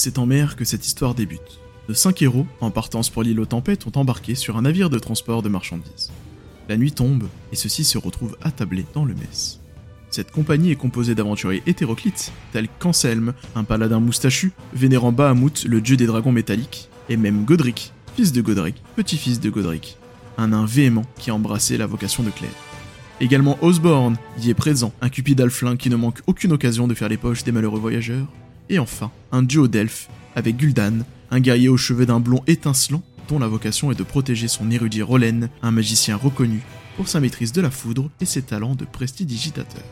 C'est en mer que cette histoire débute. De cinq héros, en partance pour l'île aux tempêtes, ont embarqué sur un navire de transport de marchandises. La nuit tombe, et ceux-ci se retrouvent attablés dans le mess. Cette compagnie est composée d'aventuriers hétéroclites, tels qu'Anselme, un paladin moustachu, vénérant Bahamut, le dieu des dragons métalliques, et même Godric, fils de Godric, petit-fils de Godric, un nain véhément qui a embrassé la vocation de Claire. Également Osborne y est présent, un cupide alflin qui ne manque aucune occasion de faire les poches des malheureux voyageurs. Et enfin, un duo d'elfes avec Gul'dan, un guerrier aux cheveux d'un blond étincelant dont la vocation est de protéger son érudit Rolen, un magicien reconnu pour sa maîtrise de la foudre et ses talents de prestidigitateur.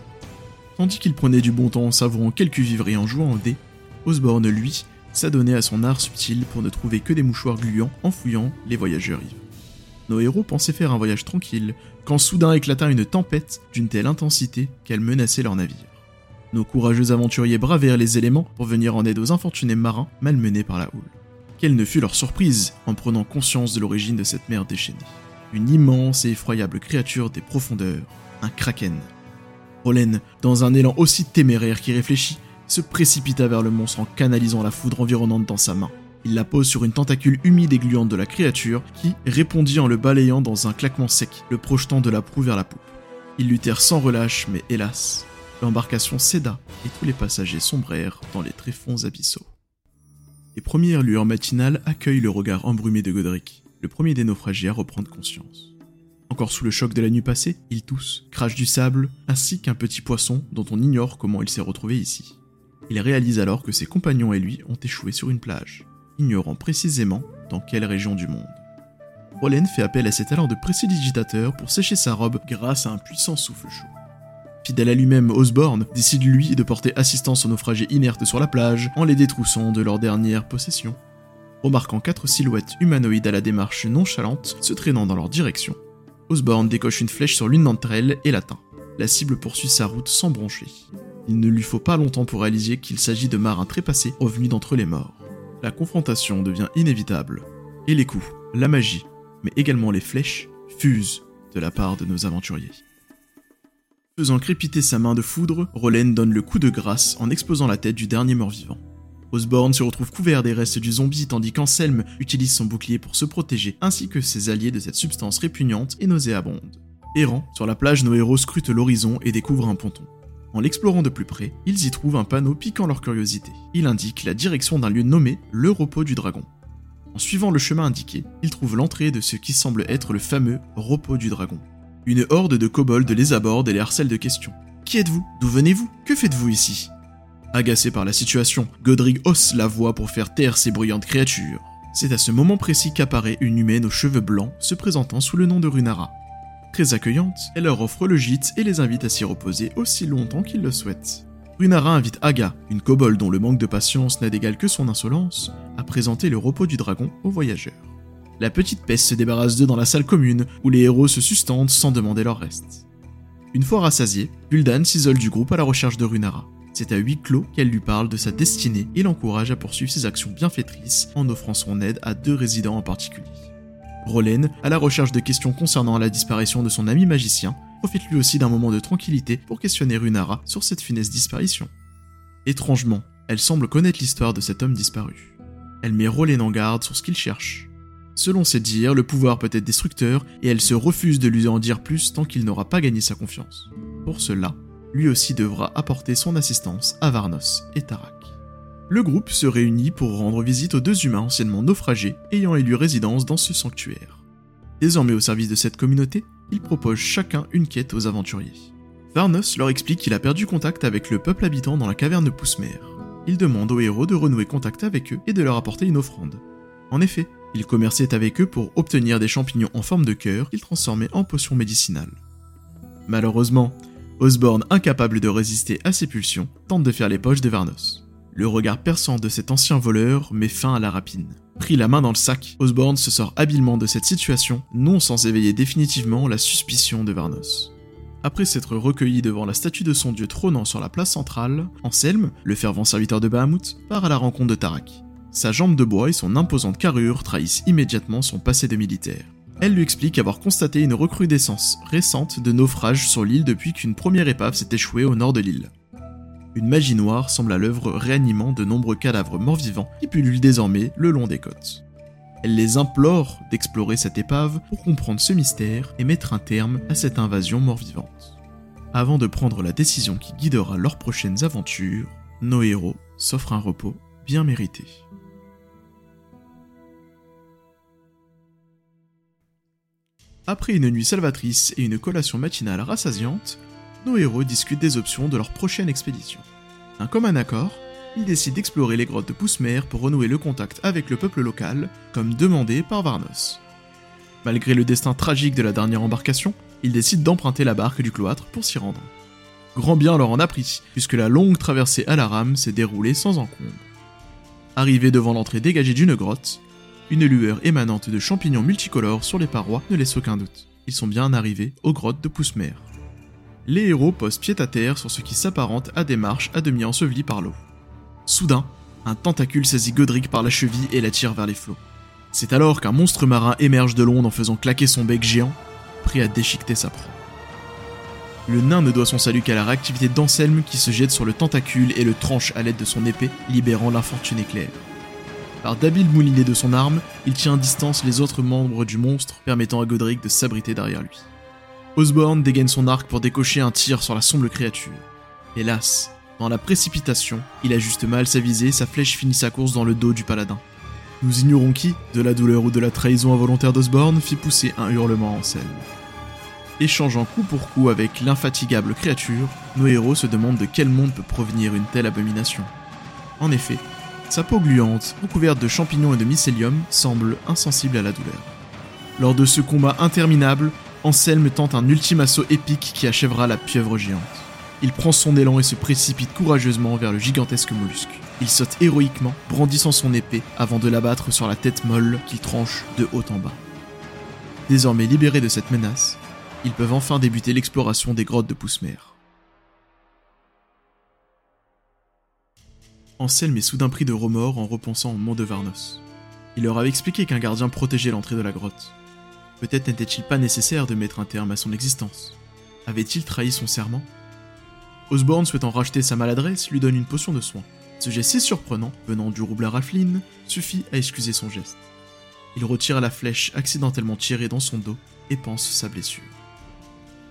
Tandis qu'il prenait du bon temps en savourant quelques vivres et en jouant au dé, Osborne, lui, s'adonnait à son art subtil pour ne trouver que des mouchoirs gluants en fouillant les voyageurs. Nos héros pensaient faire un voyage tranquille, quand soudain éclata une tempête d'une telle intensité qu'elle menaçait leur navire. Nos courageux aventuriers bravèrent les éléments pour venir en aide aux infortunés marins malmenés par la houle. Quelle ne fut leur surprise en prenant conscience de l'origine de cette mer déchaînée. Une immense et effroyable créature des profondeurs, un kraken. Rolen, dans un élan aussi téméraire qu'irréfléchi, se précipita vers le monstre en canalisant la foudre environnante dans sa main. Il la pose sur une tentacule humide et gluante de la créature qui répondit en le balayant dans un claquement sec, le projetant de la proue vers la poupe. Ils luttèrent sans relâche, mais hélas, l'embarcation céda et tous les passagers sombrèrent dans les tréfonds abyssaux. Les premières lueurs matinales accueillent le regard embrumé de Godric, le premier des naufragés à reprendre conscience. Encore sous le choc de la nuit passée, il tousse, crache du sable, ainsi qu'un petit poisson dont on ignore comment il s'est retrouvé ici. Il réalise alors que ses compagnons et lui ont échoué sur une plage ignorant précisément dans quelle région du monde. Rolen fait appel à ses talents de précidigitateur pour sécher sa robe grâce à un puissant souffle chaud. Fidèle à lui-même, Osborne décide lui de porter assistance aux naufragés inertes sur la plage en les détroussant de leur dernière possession. Remarquant quatre silhouettes humanoïdes à la démarche nonchalante se traînant dans leur direction, Osborne décoche une flèche sur l'une d'entre elles et l'atteint. La cible poursuit sa route sans broncher. Il ne lui faut pas longtemps pour réaliser qu'il s'agit de marins trépassés revenus d'entre les morts la confrontation devient inévitable, et les coups, la magie, mais également les flèches, fusent de la part de nos aventuriers. Faisant crépiter sa main de foudre, Rolen donne le coup de grâce en exposant la tête du dernier mort-vivant. Osborne se retrouve couvert des restes du zombie tandis qu'Anselme utilise son bouclier pour se protéger ainsi que ses alliés de cette substance répugnante et nauséabonde. Errant, sur la plage, nos héros scrutent l'horizon et découvrent un ponton. En l'explorant de plus près, ils y trouvent un panneau piquant leur curiosité. Il indique la direction d'un lieu nommé le repos du dragon. En suivant le chemin indiqué, ils trouvent l'entrée de ce qui semble être le fameux repos du dragon. Une horde de kobolds les aborde et les harcèle de questions. Qui êtes-vous? D'où venez-vous? Que faites-vous ici? Agacé par la situation, Godric hausse la voix pour faire taire ces bruyantes créatures. C'est à ce moment précis qu'apparaît une humaine aux cheveux blancs se présentant sous le nom de Runara. Très accueillante, elle leur offre le gîte et les invite à s'y reposer aussi longtemps qu'ils le souhaitent. Runara invite Aga, une kobold dont le manque de patience n'a d'égal que son insolence, à présenter le repos du dragon aux voyageurs. La petite peste se débarrasse d'eux dans la salle commune, où les héros se sustentent sans demander leur reste. Une fois rassasiée, Gul'dan s'isole du groupe à la recherche de Runara. C'est à huis clos qu'elle lui parle de sa destinée et l'encourage à poursuivre ses actions bienfaitrices en offrant son aide à deux résidents en particulier. Rolen, à la recherche de questions concernant la disparition de son ami magicien, profite lui aussi d'un moment de tranquillité pour questionner Runara sur cette funeste disparition. Étrangement, elle semble connaître l'histoire de cet homme disparu. Elle met Rolen en garde sur ce qu'il cherche. Selon ses dires, le pouvoir peut être destructeur et elle se refuse de lui en dire plus tant qu'il n'aura pas gagné sa confiance. Pour cela, lui aussi devra apporter son assistance à Varnos et Tarak le groupe se réunit pour rendre visite aux deux humains anciennement naufragés ayant élu résidence dans ce sanctuaire. Désormais au service de cette communauté, ils proposent chacun une quête aux aventuriers. Varnos leur explique qu'il a perdu contact avec le peuple habitant dans la caverne de Poussemer. Il demande aux héros de renouer contact avec eux et de leur apporter une offrande. En effet, il commerçait avec eux pour obtenir des champignons en forme de cœur qu'ils transformaient en potions médicinales. Malheureusement, Osborne, incapable de résister à ses pulsions, tente de faire les poches de Varnos. Le regard perçant de cet ancien voleur met fin à la rapine. Pris la main dans le sac, Osborne se sort habilement de cette situation, non sans éveiller définitivement la suspicion de Varnos. Après s'être recueilli devant la statue de son dieu trônant sur la place centrale, Anselme, le fervent serviteur de Bahamut, part à la rencontre de Tarak. Sa jambe de bois et son imposante carrure trahissent immédiatement son passé de militaire. Elle lui explique avoir constaté une recrudescence récente de naufrages sur l'île depuis qu'une première épave s'est échouée au nord de l'île. Une magie noire semble à l'œuvre réanimant de nombreux cadavres morts-vivants qui pullulent désormais le long des côtes. Elle les implore d'explorer cette épave pour comprendre ce mystère et mettre un terme à cette invasion mort-vivante. Avant de prendre la décision qui guidera leurs prochaines aventures, nos héros s'offrent un repos bien mérité. Après une nuit salvatrice et une collation matinale rassasiante, nos héros discutent des options de leur prochaine expédition. Un commun accord, ils décident d'explorer les grottes de Poussemer pour renouer le contact avec le peuple local, comme demandé par Varnos. Malgré le destin tragique de la dernière embarcation, ils décident d'emprunter la barque du cloître pour s'y rendre. Grand bien leur en a pris, puisque la longue traversée à la rame s'est déroulée sans encombre. Arrivés devant l'entrée dégagée d'une grotte, une lueur émanante de champignons multicolores sur les parois ne laisse aucun doute. Ils sont bien arrivés aux grottes de Poussemer. Les héros posent pied à terre sur ce qui s'apparente à des marches à demi ensevelies par l'eau. Soudain, un tentacule saisit Godric par la cheville et l'attire vers les flots. C'est alors qu'un monstre marin émerge de l'onde en faisant claquer son bec géant, prêt à déchiqueter sa proie. Le nain ne doit son salut qu'à la réactivité d'Anselme qui se jette sur le tentacule et le tranche à l'aide de son épée, libérant l'infortuné Claire. Par d'habiles moulinets de son arme, il tient à distance les autres membres du monstre, permettant à Godric de s'abriter derrière lui. Osborne dégaine son arc pour décocher un tir sur la sombre créature. Hélas, dans la précipitation, il ajuste mal sa visée, sa flèche finit sa course dans le dos du paladin. Nous ignorons qui, de la douleur ou de la trahison involontaire d'Osborne, fit pousser un hurlement en selle. Échangeant coup pour coup avec l'infatigable créature, nos héros se demandent de quel monde peut provenir une telle abomination. En effet, sa peau gluante, recouverte de champignons et de mycélium, semble insensible à la douleur. Lors de ce combat interminable, Anselme tente un ultime assaut épique qui achèvera la pieuvre géante. Il prend son élan et se précipite courageusement vers le gigantesque mollusque. Il saute héroïquement, brandissant son épée avant de l'abattre sur la tête molle qu'il tranche de haut en bas. Désormais libérés de cette menace, ils peuvent enfin débuter l'exploration des grottes de Poussemer. Anselme est soudain pris de remords en repensant au mont de Varnos. Il leur avait expliqué qu'un gardien protégeait l'entrée de la grotte. Peut-être n'était-il pas nécessaire de mettre un terme à son existence. Avait-il trahi son serment? Osborne, souhaitant racheter sa maladresse, lui donne une potion de soin. Ce geste si surprenant, venant du roublard Raflin, suffit à excuser son geste. Il retire la flèche accidentellement tirée dans son dos et pense sa blessure.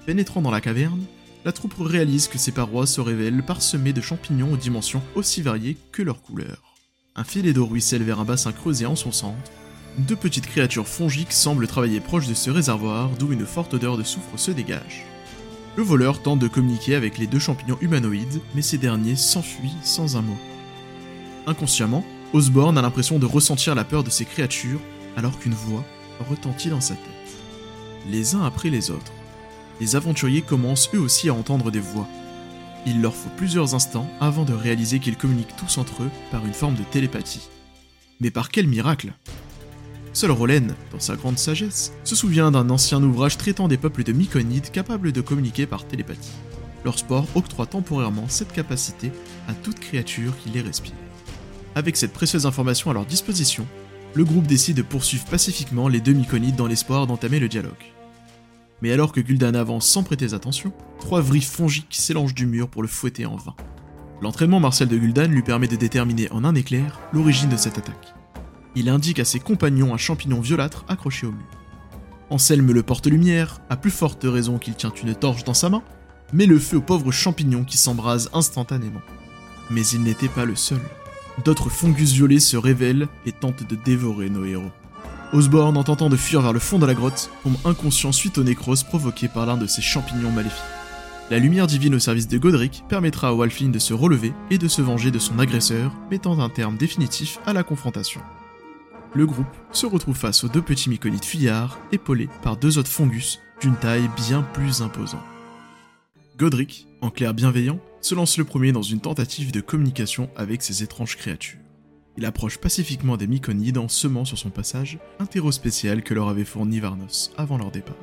Pénétrant dans la caverne, la troupe réalise que ses parois se révèlent parsemées de champignons aux dimensions aussi variées que leurs couleurs. Un filet d'eau ruisselle vers un bassin creusé en son centre. Deux petites créatures fongiques semblent travailler proche de ce réservoir, d'où une forte odeur de soufre se dégage. Le voleur tente de communiquer avec les deux champignons humanoïdes, mais ces derniers s'enfuient sans un mot. Inconsciemment, Osborne a l'impression de ressentir la peur de ces créatures, alors qu'une voix retentit dans sa tête. Les uns après les autres, les aventuriers commencent eux aussi à entendre des voix. Il leur faut plusieurs instants avant de réaliser qu'ils communiquent tous entre eux par une forme de télépathie. Mais par quel miracle Seul Rolen, dans sa grande sagesse, se souvient d'un ancien ouvrage traitant des peuples de Myconides capables de communiquer par télépathie. Leur sport octroie temporairement cette capacité à toute créature qui les respire. Avec cette précieuse information à leur disposition, le groupe décide de poursuivre pacifiquement les deux Myconides dans l'espoir d'entamer le dialogue. Mais alors que Gul'dan avance sans prêter attention, trois vrilles fongiques s'élangent du mur pour le fouetter en vain. L'entraînement martial de Gul'dan lui permet de déterminer en un éclair l'origine de cette attaque. Il indique à ses compagnons un champignon violâtre accroché au mur. Anselme le porte-lumière, à plus forte raison qu'il tient une torche dans sa main, met le feu au pauvre champignon qui s'embrase instantanément. Mais il n'était pas le seul. D'autres fungus violets se révèlent et tentent de dévorer nos héros. Osborne, en tentant de fuir vers le fond de la grotte, tombe inconscient suite aux nécroses provoquées par l'un de ces champignons maléfiques. La lumière divine au service de Godric permettra à Walflin de se relever et de se venger de son agresseur, mettant un terme définitif à la confrontation. Le groupe se retrouve face aux deux petits myconides fuyards, épaulés par deux autres fungus d'une taille bien plus imposante. Godric, en clair bienveillant, se lance le premier dans une tentative de communication avec ces étranges créatures. Il approche pacifiquement des Myconides en semant sur son passage un terreau spécial que leur avait fourni Varnos avant leur départ.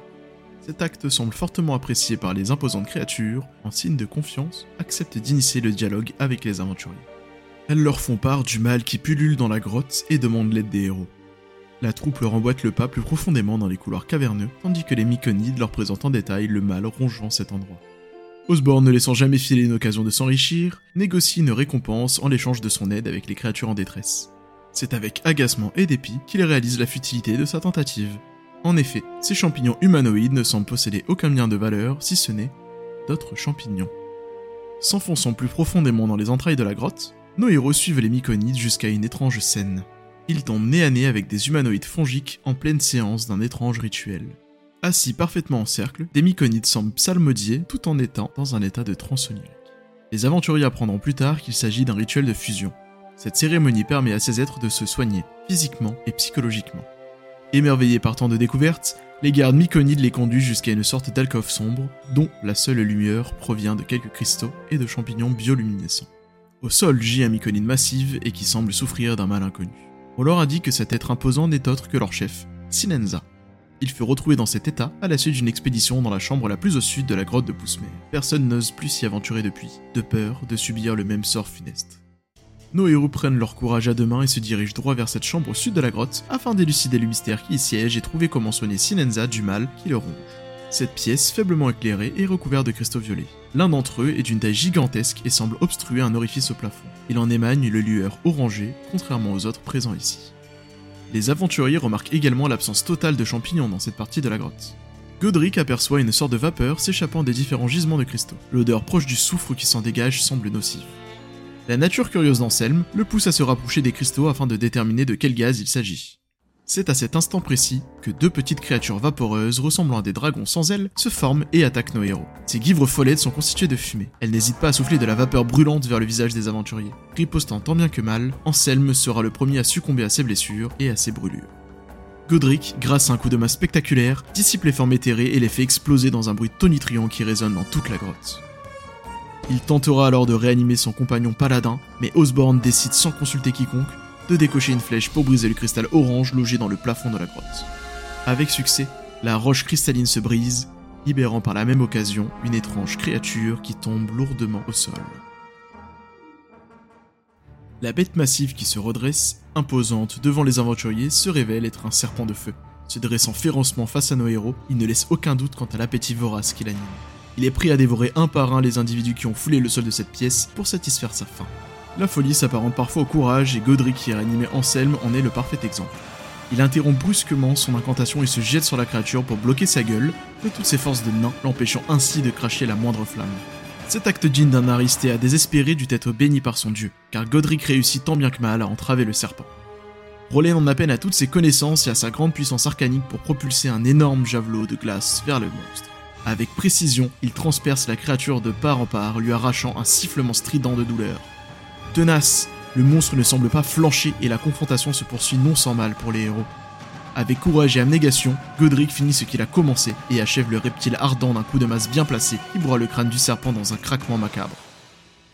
Cet acte semble fortement apprécié par les imposantes créatures, en signe de confiance, acceptent d'initier le dialogue avec les aventuriers. Elles leur font part du mal qui pullule dans la grotte et demandent l'aide des héros. La troupe leur emboîte le pas plus profondément dans les couloirs caverneux, tandis que les Myconides leur présentent en détail le mal rongeant cet endroit. Osborne, ne laissant jamais filer une occasion de s'enrichir, négocie une récompense en l'échange de son aide avec les créatures en détresse. C'est avec agacement et dépit qu'il réalise la futilité de sa tentative. En effet, ces champignons humanoïdes ne semblent posséder aucun lien de valeur, si ce n'est d'autres champignons. S'enfonçant plus profondément dans les entrailles de la grotte, nos héros suivent les myconides jusqu'à une étrange scène. Ils tombent nez à nez avec des humanoïdes fongiques en pleine séance d'un étrange rituel. Assis parfaitement en cercle, des myconides semblent psalmodier tout en étant dans un état de transe. Les aventuriers apprendront plus tard qu'il s'agit d'un rituel de fusion. Cette cérémonie permet à ces êtres de se soigner, physiquement et psychologiquement. Émerveillés par tant de découvertes, les gardes myconides les conduisent jusqu'à une sorte d'alcôve sombre, dont la seule lumière provient de quelques cristaux et de champignons bioluminescents. Au sol gît un myconide massive et qui semble souffrir d'un mal inconnu. On leur a dit que cet être imposant n'est autre que leur chef, Sinenza. Il fut retrouvé dans cet état à la suite d'une expédition dans la chambre la plus au sud de la grotte de Pousmer. Personne n'ose plus s'y aventurer depuis, de peur de subir le même sort funeste. Nos héros prennent leur courage à deux mains et se dirigent droit vers cette chambre au sud de la grotte afin d'élucider le mystère qui y siège et trouver comment soigner Sinenza du mal qui le ronge. Cette pièce, faiblement éclairée, est recouverte de cristaux violets. L'un d'entre eux est d'une taille gigantesque et semble obstruer un orifice au plafond. Il en émane une lueur orangée, contrairement aux autres présents ici. Les aventuriers remarquent également l'absence totale de champignons dans cette partie de la grotte. Godric aperçoit une sorte de vapeur s'échappant des différents gisements de cristaux. L'odeur proche du soufre qui s'en dégage semble nocive. La nature curieuse d'Anselme le pousse à se rapprocher des cristaux afin de déterminer de quel gaz il s'agit. C'est à cet instant précis que deux petites créatures vaporeuses ressemblant à des dragons sans ailes se forment et attaquent nos héros. Ces guivres follettes sont constituées de fumée. Elles n'hésitent pas à souffler de la vapeur brûlante vers le visage des aventuriers. Ripostant tant bien que mal, Anselme sera le premier à succomber à ses blessures et à ses brûlures. Godric, grâce à un coup de main spectaculaire, dissipe les formes éthérées et les fait exploser dans un bruit tonitruant qui résonne dans toute la grotte. Il tentera alors de réanimer son compagnon paladin, mais Osborne décide sans consulter quiconque de décocher une flèche pour briser le cristal orange logé dans le plafond de la grotte. Avec succès, la roche cristalline se brise, libérant par la même occasion une étrange créature qui tombe lourdement au sol. La bête massive qui se redresse, imposante devant les aventuriers, se révèle être un serpent de feu. Se dressant férocement face à nos héros, il ne laisse aucun doute quant à l'appétit vorace qui l'anime. Il est prêt à dévorer un par un les individus qui ont foulé le sol de cette pièce pour satisfaire sa faim. La folie s'apparente parfois au courage et Godric qui réanimé Anselme en est le parfait exemple. Il interrompt brusquement son incantation et se jette sur la créature pour bloquer sa gueule de toutes ses forces de nain, l'empêchant ainsi de cracher la moindre flamme. Cet acte digne d'un aristéa désespéré dut être béni par son dieu, car Godric réussit tant bien que mal à entraver le serpent. Roland en a peine à toutes ses connaissances et à sa grande puissance arcanique pour propulser un énorme javelot de glace vers le monstre. Avec précision, il transperce la créature de part en part, lui arrachant un sifflement strident de douleur. Tenace, le monstre ne semble pas flancher et la confrontation se poursuit non sans mal pour les héros. Avec courage et abnégation, Godric finit ce qu'il a commencé et achève le reptile ardent d'un coup de masse bien placé qui broie le crâne du serpent dans un craquement macabre.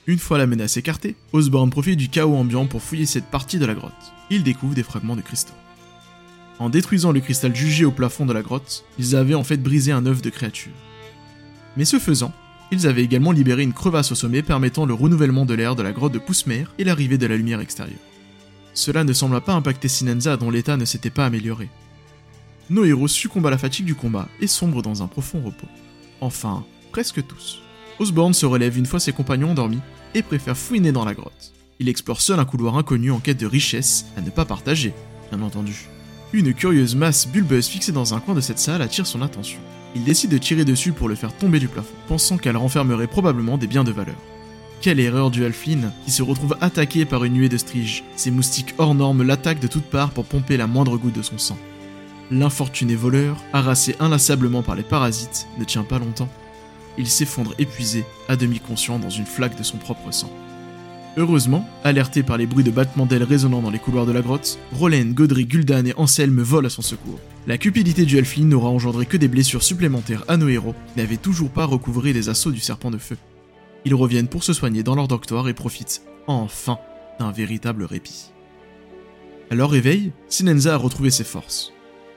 Une fois la menace écartée, Osborne profite du chaos ambiant pour fouiller cette partie de la grotte. Il découvre des fragments de cristaux. En détruisant le cristal jugé au plafond de la grotte, ils avaient en fait brisé un œuf de créature. Mais ce faisant, ils avaient également libéré une crevasse au sommet permettant le renouvellement de l'air de la grotte de Poussemer et l'arrivée de la lumière extérieure. Cela ne sembla pas impacter Sinenza dont l'état ne s'était pas amélioré. Nos héros succombent à la fatigue du combat et sombrent dans un profond repos. Enfin, presque tous. Osborne se relève une fois ses compagnons endormis et préfère fouiner dans la grotte. Il explore seul un couloir inconnu en quête de richesse à ne pas partager, bien entendu. Une curieuse masse bulbeuse fixée dans un coin de cette salle attire son attention. Il décide de tirer dessus pour le faire tomber du plafond, pensant qu'elle renfermerait probablement des biens de valeur. Quelle erreur du Halfling, qui se retrouve attaqué par une nuée de striges. Ces moustiques hors normes l'attaquent de toutes parts pour pomper la moindre goutte de son sang. L'infortuné voleur, harassé inlassablement par les parasites, ne tient pas longtemps. Il s'effondre épuisé, à demi conscient dans une flaque de son propre sang. Heureusement, alertés par les bruits de battements d'ailes résonnant dans les couloirs de la grotte, Roland, Godry, Gul'dan et Anselme volent à son secours. La cupidité du Elfin n'aura engendré que des blessures supplémentaires à nos héros, qui n'avaient toujours pas recouvré les assauts du serpent de feu. Ils reviennent pour se soigner dans leur doctoire et profitent, enfin, d'un véritable répit. À leur réveil, Sinenza a retrouvé ses forces.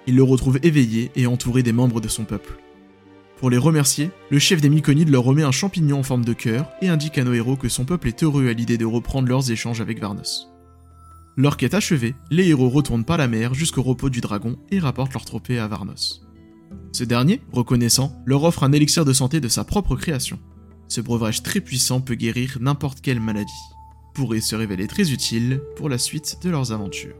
Il le retrouve éveillé et entouré des membres de son peuple. Pour les remercier, le chef des Myconides leur remet un champignon en forme de cœur et indique à nos héros que son peuple est heureux à l'idée de reprendre leurs échanges avec Varnos. Leur quête achevée, les héros retournent par la mer jusqu'au repos du dragon et rapportent leur trophée à Varnos. Ce dernier, reconnaissant, leur offre un élixir de santé de sa propre création. Ce breuvage très puissant peut guérir n'importe quelle maladie. Pourrait se révéler très utile pour la suite de leurs aventures.